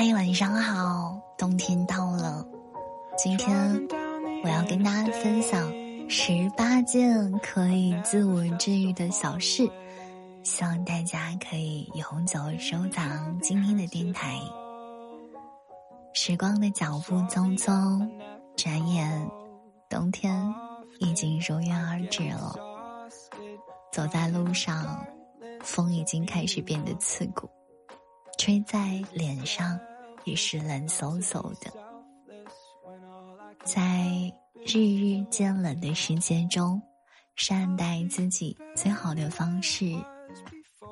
嗨，晚上好！冬天到了，今天我要跟大家分享十八件可以自我治愈的小事，希望大家可以永久收藏今天的电台。时光的脚步匆匆，转眼冬天已经如约而至了。走在路上，风已经开始变得刺骨。吹在脸上也是冷飕飕的，在日日渐冷的世界中，善待自己最好的方式，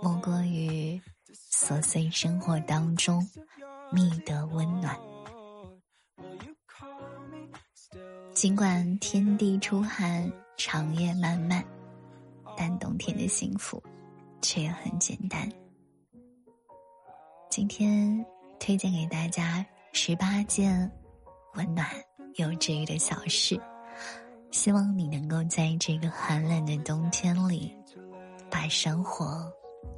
莫过于琐碎生活当中觅得温暖。尽管天地初寒，长夜漫漫，但冬天的幸福却也很简单。今天推荐给大家十八件温暖又治愈的小事，希望你能够在这个寒冷的冬天里，把生活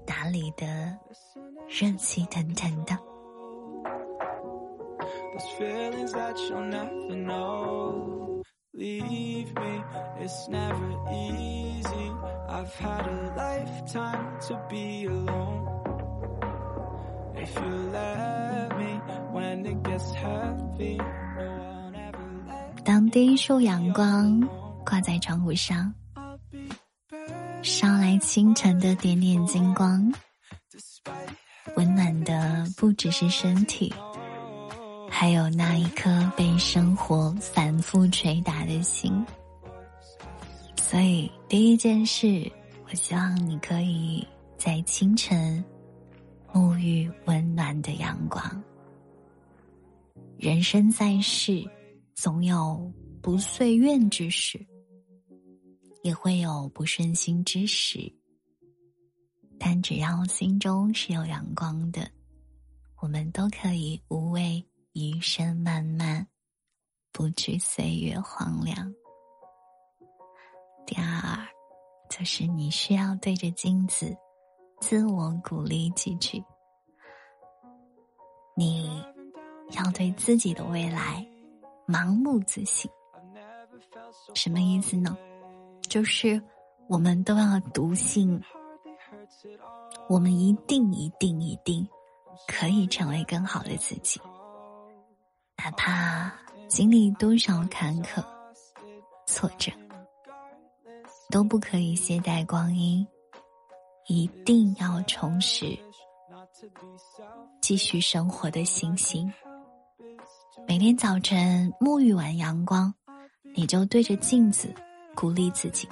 打理的热气腾腾的。当第一束阳光挂在窗户上，捎来清晨的点点金光，温暖的不只是身体，还有那一颗被生活反复捶打的心。所以，第一件事，我希望你可以在清晨。沐浴温暖的阳光。人生在世，总有不遂愿之时，也会有不顺心之时。但只要心中是有阳光的，我们都可以无畏余生漫漫，不惧岁月荒凉。第二，就是你需要对着镜子。自我鼓励几句，你要对自己的未来盲目自信。什么意思呢？就是我们都要笃信，我们一定、一定、一定可以成为更好的自己，哪怕经历多少坎坷、挫折，都不可以懈怠光阴。一定要重拾继续生活的信心。每天早晨沐浴完阳光，你就对着镜子鼓励自己：“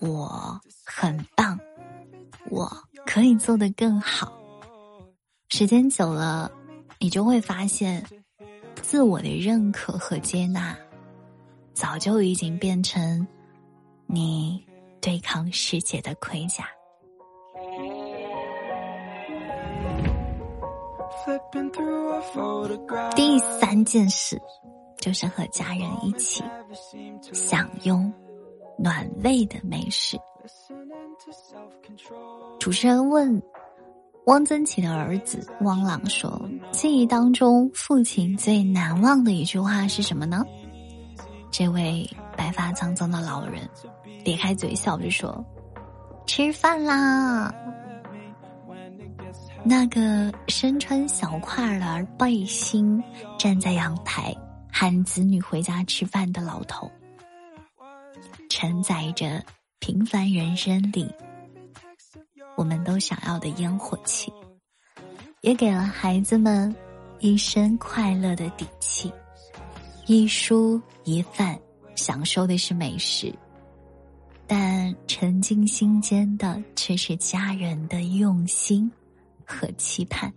我很棒，我可以做得更好。”时间久了，你就会发现，自我的认可和接纳，早就已经变成你对抗世界的盔甲。第三件事，就是和家人一起享用暖胃的美食。主持人问汪曾祺的儿子汪朗说：“记忆当中，父亲最难忘的一句话是什么呢？”这位白发苍苍的老人咧开嘴笑着说：“吃饭啦。”那个身穿小块儿背心站在阳台喊子女回家吃饭的老头，承载着平凡人生里我们都想要的烟火气，也给了孩子们一生快乐的底气。一蔬一饭，享受的是美食，但沉浸心间的却是家人的用心。和期盼。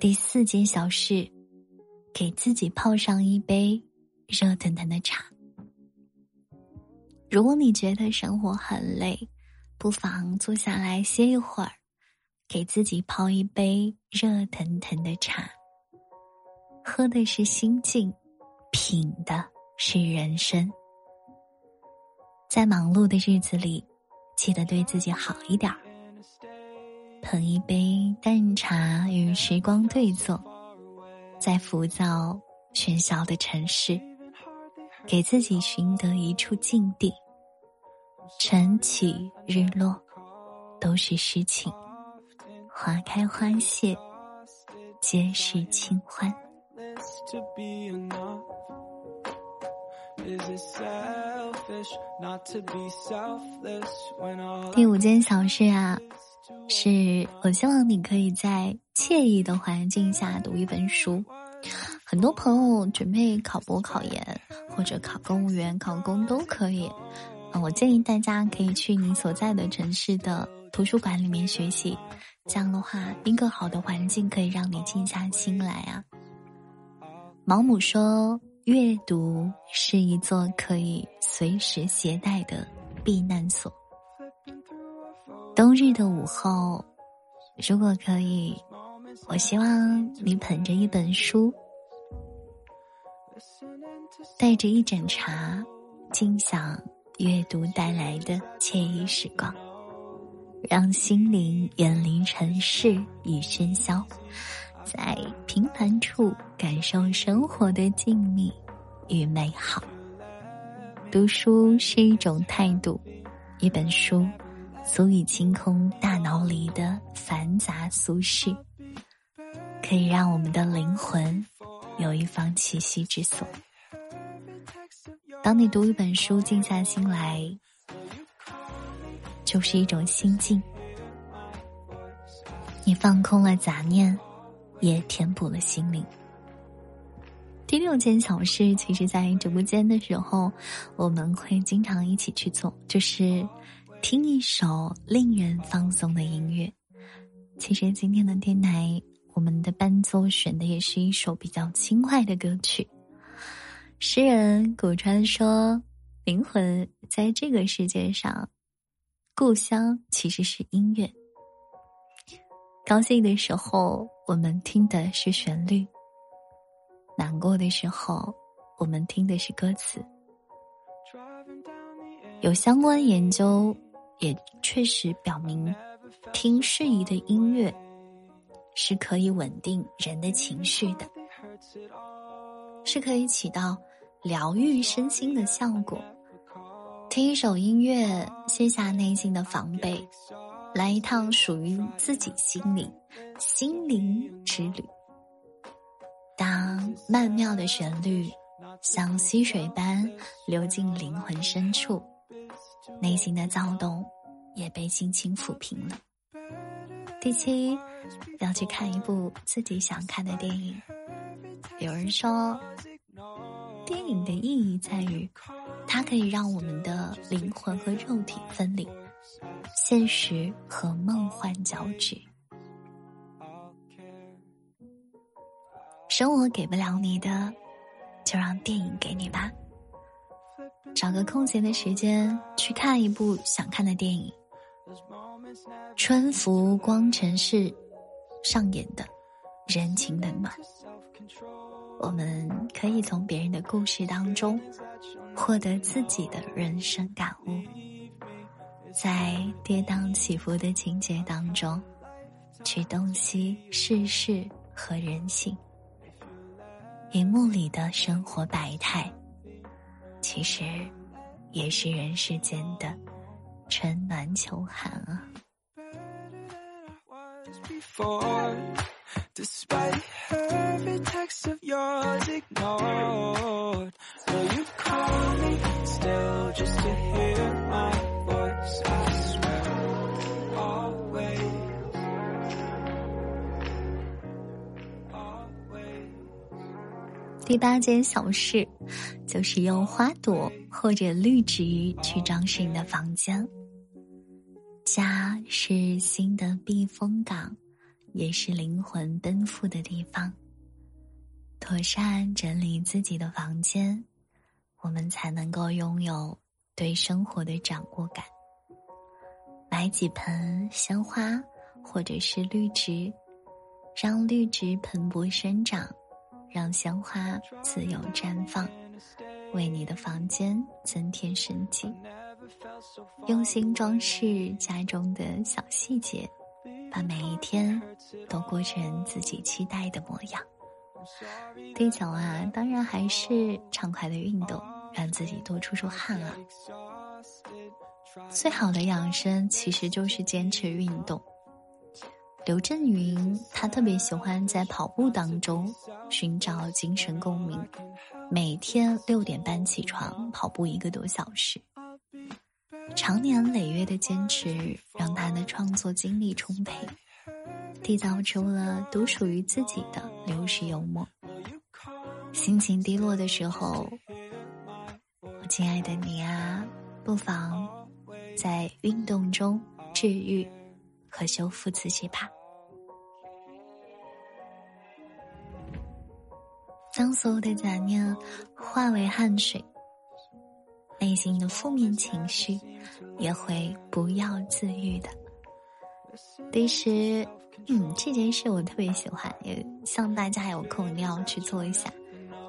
第四件小事，给自己泡上一杯热腾腾的茶。如果你觉得生活很累，不妨坐下来歇一会儿，给自己泡一杯热腾腾的茶。喝的是心境，品的是人生。在忙碌的日子里，记得对自己好一点儿。捧一杯淡茶，与时光对坐，在浮躁喧嚣的城市，给自己寻得一处静地。晨起日落，都是诗情；花开花谢，皆是清欢。第五件小事啊，是我希望你可以在惬意的环境下读一本书。很多朋友准备考博、考研或者考公务员、考公都可以。我建议大家可以去你所在的城市的图书馆里面学习。这样的话，一个好的环境可以让你静下心来啊。毛姆说。阅读是一座可以随时携带的避难所。冬日的午后，如果可以，我希望你捧着一本书，带着一盏茶，静享阅读带来的惬意时光，让心灵远离尘世与喧嚣。在平凡处感受生活的静谧与美好。读书是一种态度，一本书足以清空大脑里的繁杂俗事，可以让我们的灵魂有一方栖息之所。当你读一本书，静下心来，就是一种心境，你放空了杂念。也填补了心灵。第六件小事，其实，在直播间的时候，我们会经常一起去做，就是听一首令人放松的音乐。其实，今天的电台，我们的伴奏选的也是一首比较轻快的歌曲。诗人古川说：“灵魂在这个世界上，故乡其实是音乐。高兴的时候。”我们听的是旋律，难过的时候，我们听的是歌词。有相关研究也确实表明，听适宜的音乐是可以稳定人的情绪的，是可以起到疗愈身心的效果。听一首音乐，卸下内心的防备。来一趟属于自己心灵、心灵之旅。当曼妙的旋律像溪水般流进灵魂深处，内心的躁动也被轻轻抚平了。第七，要去看一部自己想看的电影。有人说，电影的意义在于，它可以让我们的灵魂和肉体分离。现实和梦幻交织，生活给不了你的，就让电影给你吧。找个空闲的时间去看一部想看的电影，《春浮光城市》上演的人情冷暖，我们可以从别人的故事当中获得自己的人生感悟。在跌宕起伏的情节当中，去洞悉世事和人性。荧幕里的生活百态，其实也是人世间的春暖秋寒啊。第八件小事，就是用花朵或者绿植去装饰你的房间。家是心的避风港，也是灵魂奔赴的地方。妥善整理自己的房间，我们才能够拥有对生活的掌握感。买几盆鲜花或者是绿植，让绿植蓬勃生长。让鲜花自由绽放，为你的房间增添生机。用心装饰家中的小细节，把每一天都过成自己期待的模样。第九啊，当然还是畅快的运动，让自己多出出汗啊。最好的养生其实就是坚持运动。刘震云他特别喜欢在跑步当中寻找精神共鸣，每天六点半起床跑步一个多小时，长年累月的坚持让他的创作精力充沛，缔造出了独属于自己的流逝幽默。心情低落的时候，我亲爱的你啊，不妨在运动中治愈。和修复自己吧。当所有的杂念化为汗水，内心的负面情绪也会不药自愈的。第十，嗯，这件事我特别喜欢，也希望大家有空一定要去做一下。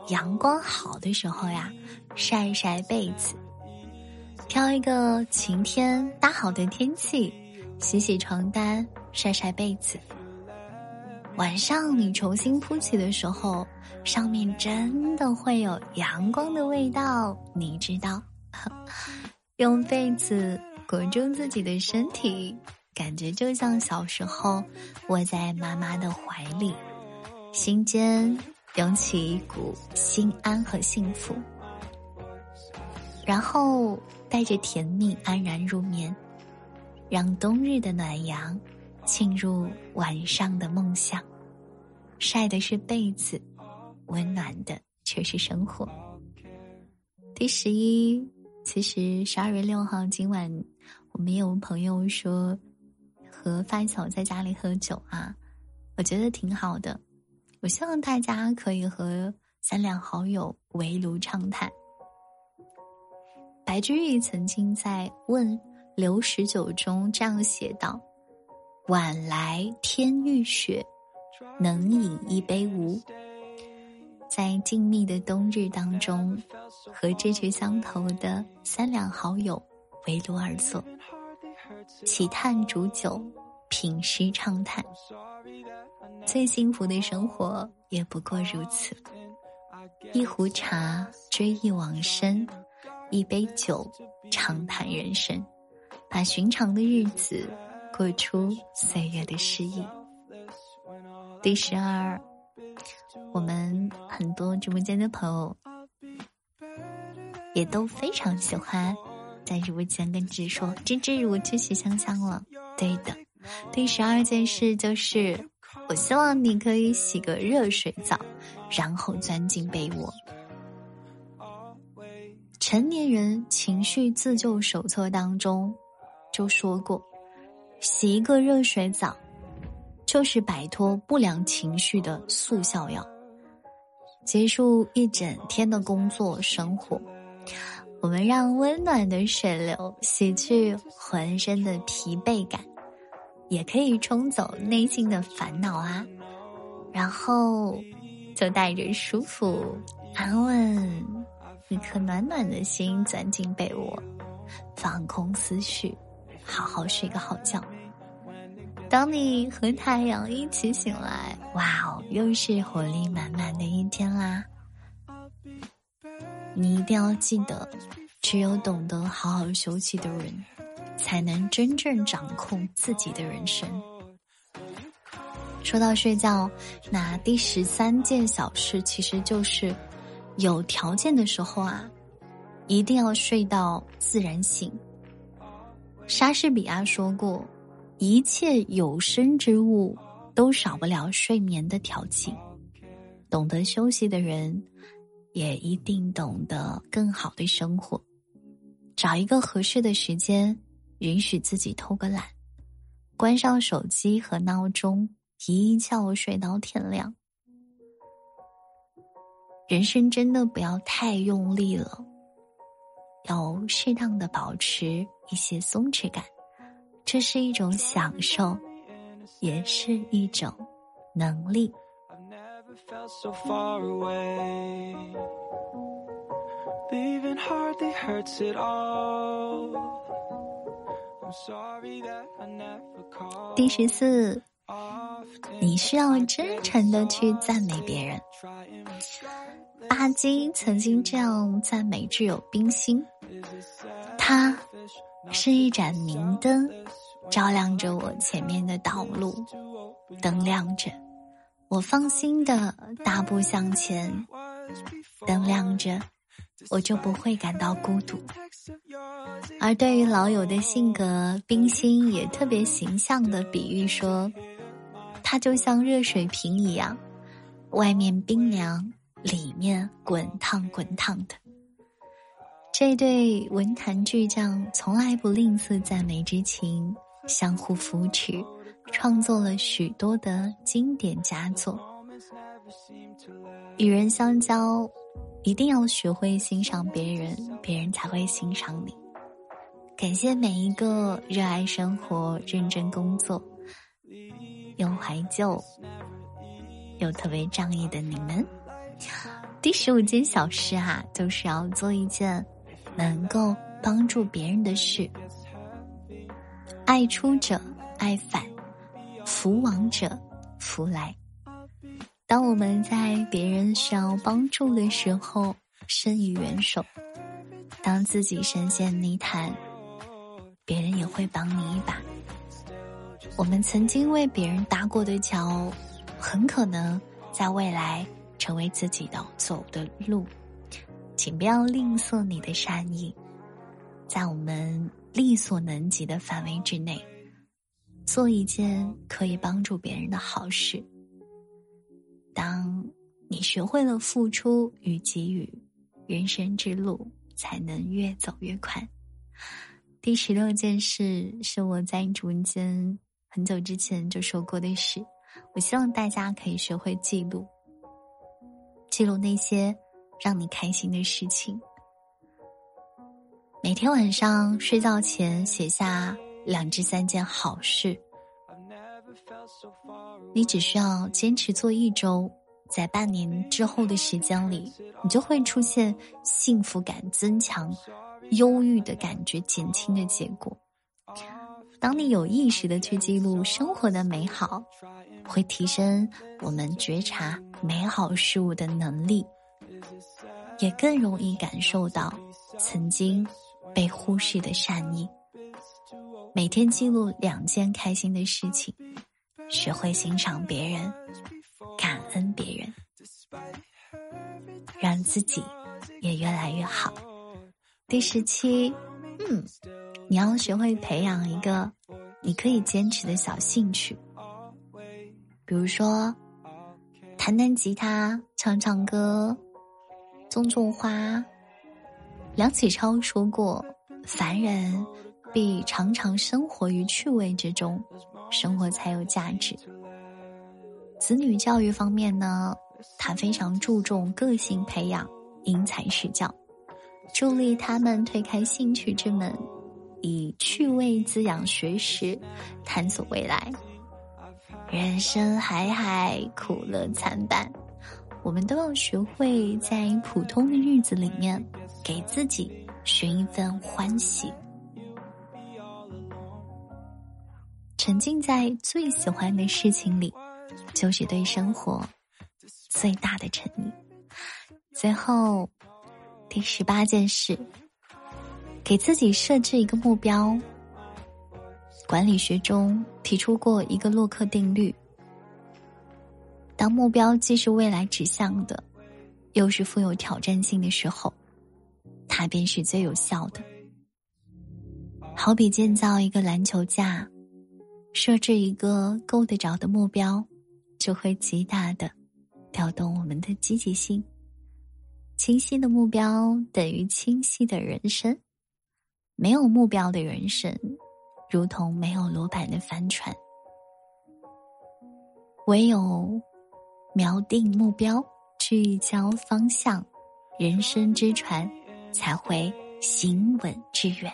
阳光好的时候呀，晒一晒被子，挑一个晴天大好的天气。洗洗床单，晒晒被子。晚上你重新铺起的时候，上面真的会有阳光的味道，你知道？用被子裹住自己的身体，感觉就像小时候窝在妈妈的怀里，心间涌起一股心安和幸福，然后带着甜蜜安然入眠。让冬日的暖阳沁入晚上的梦想，晒的是被子，温暖的却是生活。第十一，其实十二月六号今晚，我们有朋友说和发小在家里喝酒啊，我觉得挺好的。我希望大家可以和三两好友围炉畅谈。白居易曾经在问。刘十九中这样写道：“晚来天欲雪，能饮一杯无？”在静谧的冬日当中，和志趣相投的三两好友围炉而坐，起炭煮酒，品诗畅谈。最幸福的生活也不过如此：一壶茶，追忆往生；一杯酒，畅谈人生。把寻常的日子过出岁月的诗意。第十二，我们很多直播间的朋友也都非常喜欢在直播间跟芝说：“芝芝，我去洗香香了。”对的，第十二件事就是，我希望你可以洗个热水澡，然后钻进被窝。成年人情绪自救手册当中。就说过，洗一个热水澡，就是摆脱不良情绪的速效药。结束一整天的工作生活，我们让温暖的水流洗去浑身的疲惫感，也可以冲走内心的烦恼啊。然后，就带着舒服、安稳、一颗暖暖的心钻进被窝，放空思绪。好好睡个好觉。当你和太阳一起醒来，哇哦，又是活力满满的一天啦！你一定要记得，只有懂得好好休息的人，才能真正掌控自己的人生。说到睡觉，那第十三件小事，其实就是有条件的时候啊，一定要睡到自然醒。莎士比亚说过：“一切有生之物都少不了睡眠的调剂。懂得休息的人，也一定懂得更好的生活。找一个合适的时间，允许自己偷个懒，关上手机和闹钟，一觉睡到天亮。人生真的不要太用力了。”要适当的保持一些松弛感，这是一种享受，也是一种能力。第十四，你需要真诚的去赞美别人。巴金曾经这样赞美挚友冰心：“他是一盏明灯，照亮着我前面的道路。灯亮着，我放心的大步向前；灯亮着，我就不会感到孤独。”而对于老友的性格，冰心也特别形象的比喻说：“他就像热水瓶一样，外面冰凉。”里面滚烫滚烫的，这对文坛巨匠从来不吝啬赞美之情，相互扶持，创作了许多的经典佳作。与人相交，一定要学会欣赏别人，别人才会欣赏你。感谢每一个热爱生活、认真工作、又怀旧又特别仗义的你们。第十五件小事啊，就是要做一件能够帮助别人的事。爱出者爱返，福往者福来。当我们在别人需要帮助的时候伸以援手，当自己深陷泥潭，别人也会帮你一把。我们曾经为别人搭过的桥，很可能在未来。成为自己的走的路，请不要吝啬你的善意，在我们力所能及的范围之内，做一件可以帮助别人的好事。当你学会了付出与给予，人生之路才能越走越宽。第十六件事是我在直播间很久之前就说过的事，我希望大家可以学会记录。记录那些让你开心的事情。每天晚上睡觉前写下两至三件好事。你只需要坚持做一周，在半年之后的时间里，你就会出现幸福感增强、忧郁的感觉减轻的结果。当你有意识的去记录生活的美好，会提升我们觉察。美好事物的能力，也更容易感受到曾经被忽视的善意。每天记录两件开心的事情，学会欣赏别人，感恩别人，让自己也越来越好。第十七，嗯，你要学会培养一个你可以坚持的小兴趣，比如说。弹弹吉他，唱唱歌，种种花。梁启超说过：“凡人必常常生活于趣味之中，生活才有价值。”子女教育方面呢，他非常注重个性培养，因材施教，助力他们推开兴趣之门，以趣味滋养学识，探索未来。人生海海，苦乐参半，我们都要学会在普通的日子里面，给自己寻一份欢喜，沉浸在最喜欢的事情里，就是对生活最大的诚意。最后，第十八件事，给自己设置一个目标。管理学中提出过一个洛克定律：当目标既是未来指向的，又是富有挑战性的时候，它便是最有效的。好比建造一个篮球架，设置一个够得着的目标，就会极大的调动我们的积极性。清晰的目标等于清晰的人生，没有目标的人生。如同没有罗盘的帆船，唯有瞄定目标、聚焦方向，人生之船才会行稳致远。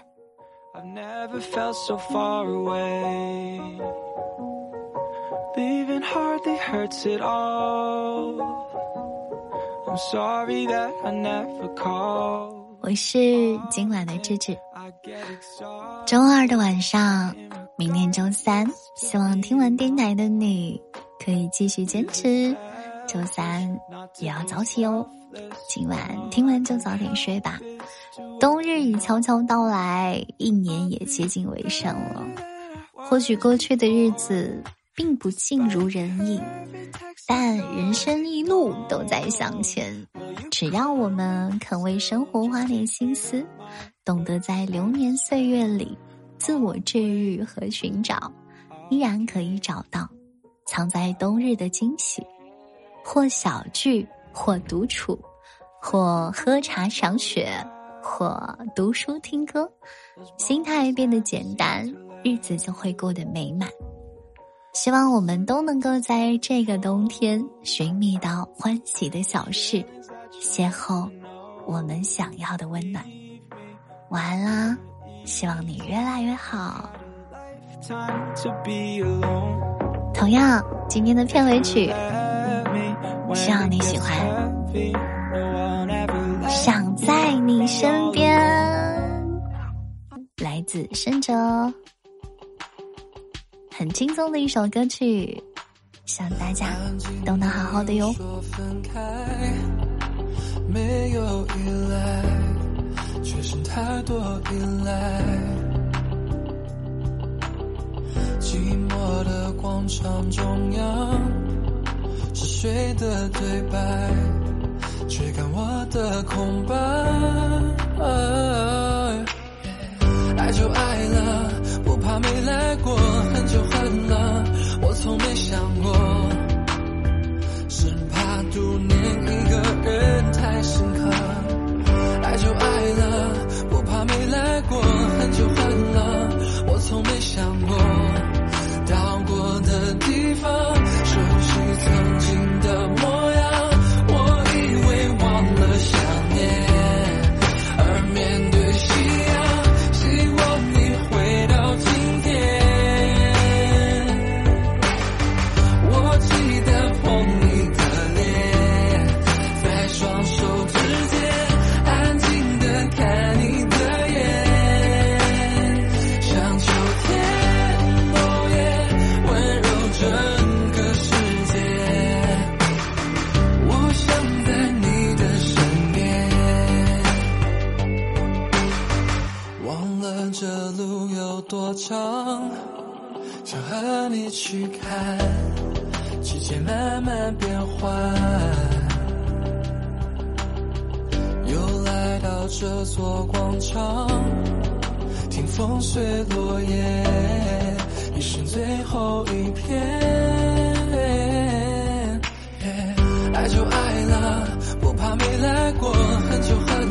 我是今晚的智智。周二的晚上，明天周三，希望听完电台的你可以继续坚持。周三也要早起哦，今晚听完就早点睡吧。冬日已悄悄到来，一年也接近尾声了。或许过去的日子并不尽如人意，但人生一路都在向前。只要我们肯为生活花点心思。懂得在流年岁月里自我治愈和寻找，依然可以找到藏在冬日的惊喜，或小聚，或独处，或喝茶赏雪，或读书听歌，心态变得简单，日子就会过得美满。希望我们都能够在这个冬天寻觅到欢喜的小事，邂逅我们想要的温暖。晚安啦，希望你越来越好。同样，今天的片尾曲，希望你喜欢。想在你身边，来自深哲，很轻松的一首歌曲，希望大家都能好好的哟。没有依赖。却剩太多依赖，寂寞的广场中央是谁的对白，追赶我的空白。爱就爱了，不怕没来过，恨就恨了，我从没想过，生怕独念一个人太深刻。来过很久很了我从没想过这座广场，听风随落叶，已是最后一片。爱就爱了，不怕没来过，恨就恨